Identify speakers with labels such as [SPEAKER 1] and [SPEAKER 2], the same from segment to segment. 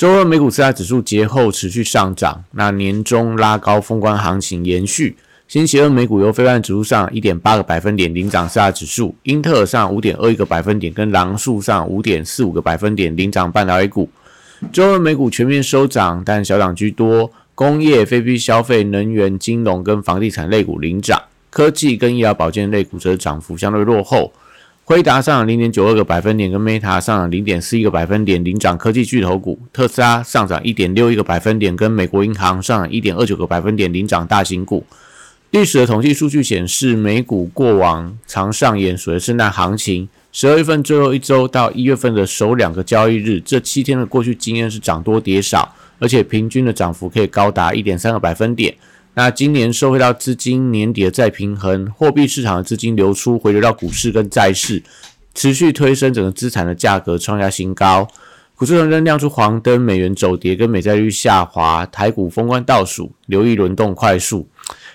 [SPEAKER 1] 周二美股四大指数节后持续上涨，那年终拉高封关行情延续。星期二美股由非半指数上一点八个百分点领涨四大指数，英特尔上五点二一个百分点，跟狼树上五点四五个百分点领涨半导体股。周二美股全面收涨，但小涨居多，工业、非必消费、能源、金融跟房地产类股领涨，科技跟医疗保健类股则涨幅相对落后。辉达上涨零点九二个百分点，跟 Meta 上涨零点四一个百分点，领涨科技巨头股；特斯拉上涨一点六一个百分点，跟美国银行上涨一点二九个百分点，领涨大型股。历史的统计数据显示，美股过往常上演所谓圣诞行情，十二月份最后一周到一月份的首两个交易日，这七天的过去经验是涨多跌少，而且平均的涨幅可以高达一点三个百分点。那今年收回到资金年底的再平衡，货币市场的资金流出回流到股市跟债市，持续推升整个资产的价格创下新高。股市仍然亮出黄灯，美元走跌跟美债率下滑，台股封关倒数，留意轮动快速。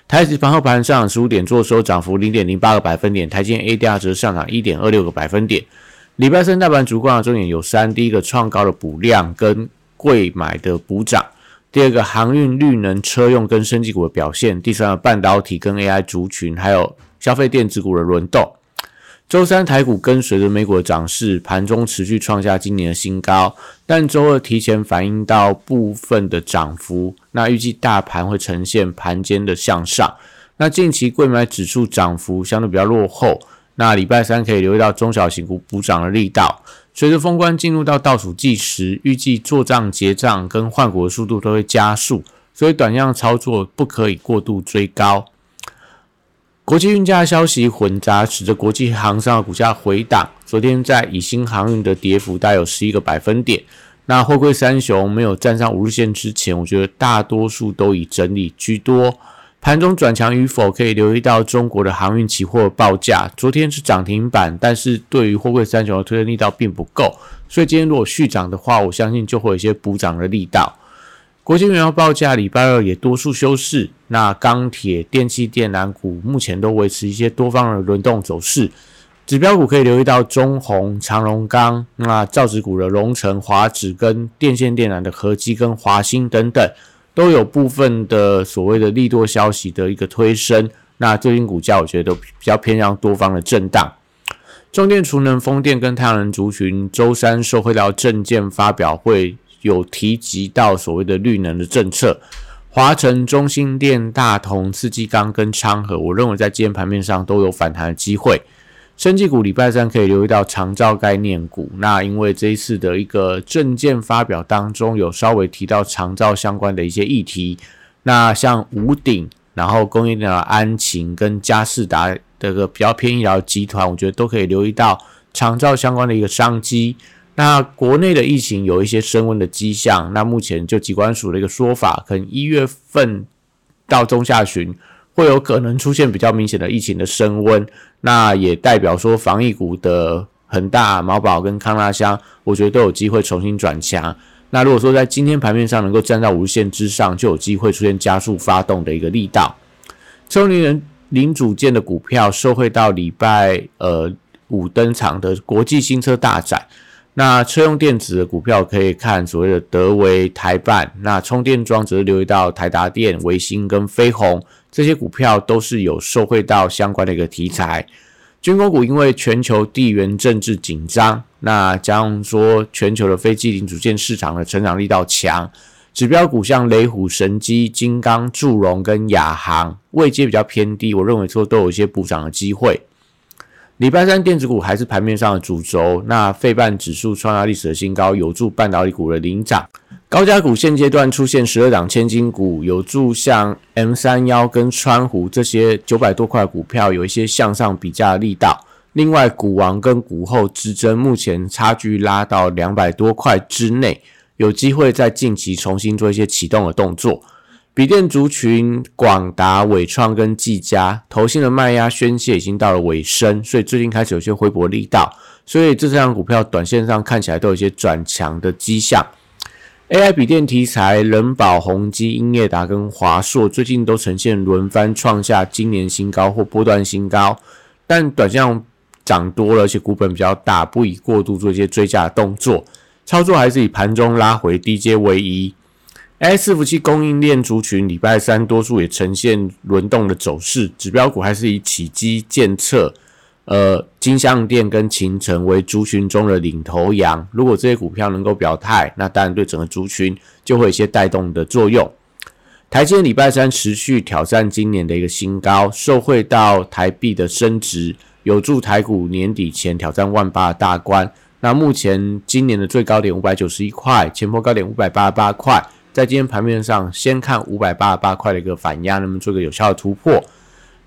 [SPEAKER 1] 台指盘后盘上涨十五点做收涨幅零点零八个百分点，台积 A D R 则上涨一点二六个百分点。礼拜三大盘主观的重点有三：第一个创高的补量跟贵买的补涨。第二个航运、绿能、车用跟升级股的表现，第三个半导体跟 AI 族群，还有消费电子股的轮动。周三台股跟随着美股的涨势，盘中持续创下今年的新高，但周二提前反映到部分的涨幅，那预计大盘会呈现盘间的向上。那近期贵买指数涨幅相对比较落后，那礼拜三可以留意到中小型股补涨的力道。随着封关进入到倒数计时，预计做账结账跟换股的速度都会加速，所以短量操作不可以过度追高。国际运价消息混杂，使得国际航商的股价回档。昨天在以新航运的跌幅大有十一个百分点。那货柜三雄没有站上五日线之前，我觉得大多数都以整理居多。盘中转强与否，可以留意到中国的航运期货报价。昨天是涨停板，但是对于货柜三雄的推升力道并不够，所以今天如果续涨的话，我相信就会有一些补涨的力道。国际原油报价礼拜二也多数休市，那钢铁、电气电缆股目前都维持一些多方的轮动走势。指标股可以留意到中红、长荣钢，那造纸股的龙城、华指跟电线电缆的合基跟华兴等等。都有部分的所谓的利多消息的一个推升，那最近股价我觉得都比较偏向多方的震荡。中电、储能、风电跟太阳能族群，周三受惠到证件发表会有提及到所谓的绿能的政策。华晨、中心电、大同、四季钢跟昌河，我认为在今天盘面上都有反弹的机会。生技股礼拜三可以留意到长照概念股，那因为这一次的一个证件发表当中有稍微提到长照相关的一些议题，那像五鼎，然后工业电脑安晴跟嘉士达这个比较偏医疗集团，我觉得都可以留意到长照相关的一个商机。那国内的疫情有一些升温的迹象，那目前就机关署的一个说法，可能一月份到中下旬。会有可能出现比较明显的疫情的升温，那也代表说防疫股的恒大、毛宝跟康拉香，我觉得都有机会重新转强。那如果说在今天盘面上能够站在无限之上，就有机会出现加速发动的一个力道。车林人零组件的股票受惠到礼拜呃五登场的国际新车大展。那车用电子的股票可以看所谓的德维、台办，那充电桩则留意到台达电、维新跟飞鸿这些股票都是有受惠到相关的一个题材。军工股因为全球地缘政治紧张，那加上说全球的飞机零组件市场的成长力道强，指标股像雷虎、神机、金刚、祝融跟亚航位阶比较偏低，我认为说都有一些补涨的机会。礼拜三电子股还是盘面上的主轴，那费半指数创下历史的新高，有助半导体股的领涨。高价股现阶段出现十二档千金股，有助像 M 三幺跟川湖这些九百多块股票有一些向上比价力道。另外，股王跟股后之争目前差距拉到两百多块之内，有机会在近期重新做一些启动的动作。笔电族群，广达、伟创跟技嘉，投信的卖压宣泄已经到了尾声，所以最近开始有些回补力道，所以这三张股票短线上看起来都有一些转强的迹象。AI 笔电题材，人保、宏基、英业达跟华硕最近都呈现轮番创下今年新高或波段新高，但短线涨多了，而且股本比较大，不宜过度做一些追加的动作，操作还是以盘中拉回低阶为宜。AI 伺服器供应链族群，礼拜三多数也呈现轮动的走势，指标股还是以起基建测、呃金相电跟秦城为族群中的领头羊。如果这些股票能够表态，那当然对整个族群就会有一些带动的作用。台积礼拜三持续挑战今年的一个新高，受惠到台币的升值，有助台股年底前挑战万八的大关。那目前今年的最高点五百九十一块，前波高点五百八十八块。在今天盘面上，先看五百八十八块的一个反压，能不能做个有效的突破？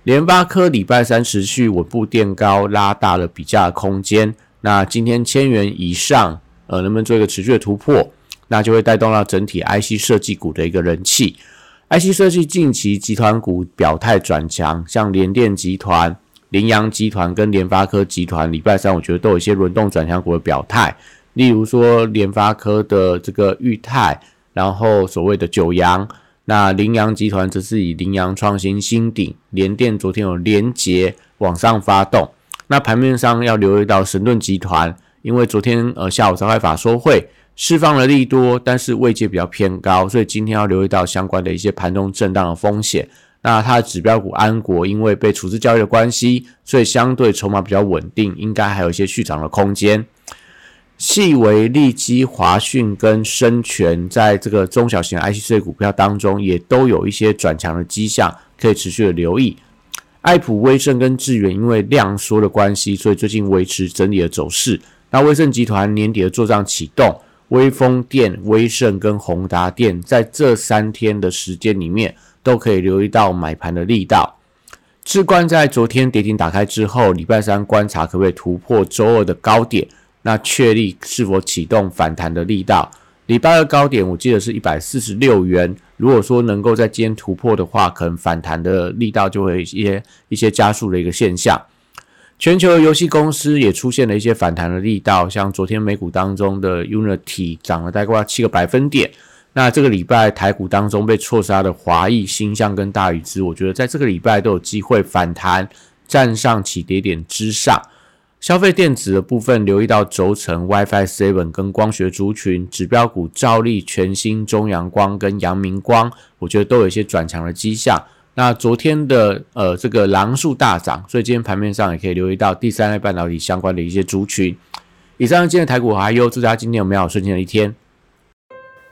[SPEAKER 1] 联发科礼拜三持续稳步垫高，拉大了比价空间。那今天千元以上，呃，能不能做一个持续的突破？那就会带动到整体 IC 设计股的一个人气。IC 设计近期集团股表态转强，像联电集团、羚羊集团跟联发科集团，礼拜三我觉得都有一些轮动转强股的表态。例如说联发科的这个裕泰。然后所谓的九阳，那羚羊集团则是以羚羊创新新顶，联电昨天有连结往上发动。那盘面上要留意到神盾集团，因为昨天呃下午召开法说会，释放了利多，但是位阶比较偏高，所以今天要留意到相关的一些盘中震荡的风险。那它的指标股安国，因为被处置交易的关系，所以相对筹码比较稳定，应该还有一些续涨的空间。细微利基、华讯跟深全，在这个中小型 IC 设计股票当中，也都有一些转强的迹象，可以持续的留意。爱普、威盛跟智远，因为量缩的关系，所以最近维持整理的走势。那威盛集团年底的做账启动，威风电、威盛跟宏达电，在这三天的时间里面，都可以留意到买盘的力道。智冠在昨天跌停打开之后，礼拜三观察可不可以突破周二的高点。那确立是否启动反弹的力道？礼拜二高点我记得是一百四十六元。如果说能够在今天突破的话，可能反弹的力道就会一些一些加速的一个现象。全球游戏公司也出现了一些反弹的力道，像昨天美股当中的 Unity 涨了大概七个百分点。那这个礼拜台股当中被错杀的华谊、星象跟大宇资，我觉得在这个礼拜都有机会反弹，站上起跌点之上。消费电子的部分，留意到轴承、WiFi Seven 跟光学族群指标股，照例、全新、中阳光跟阳明光，我觉得都有一些转强的迹象。那昨天的呃这个狼数大涨，所以今天盘面上也可以留意到第三代半导体相关的一些族群。以上今天的台股还有，祝大家今天有美好顺心的一天。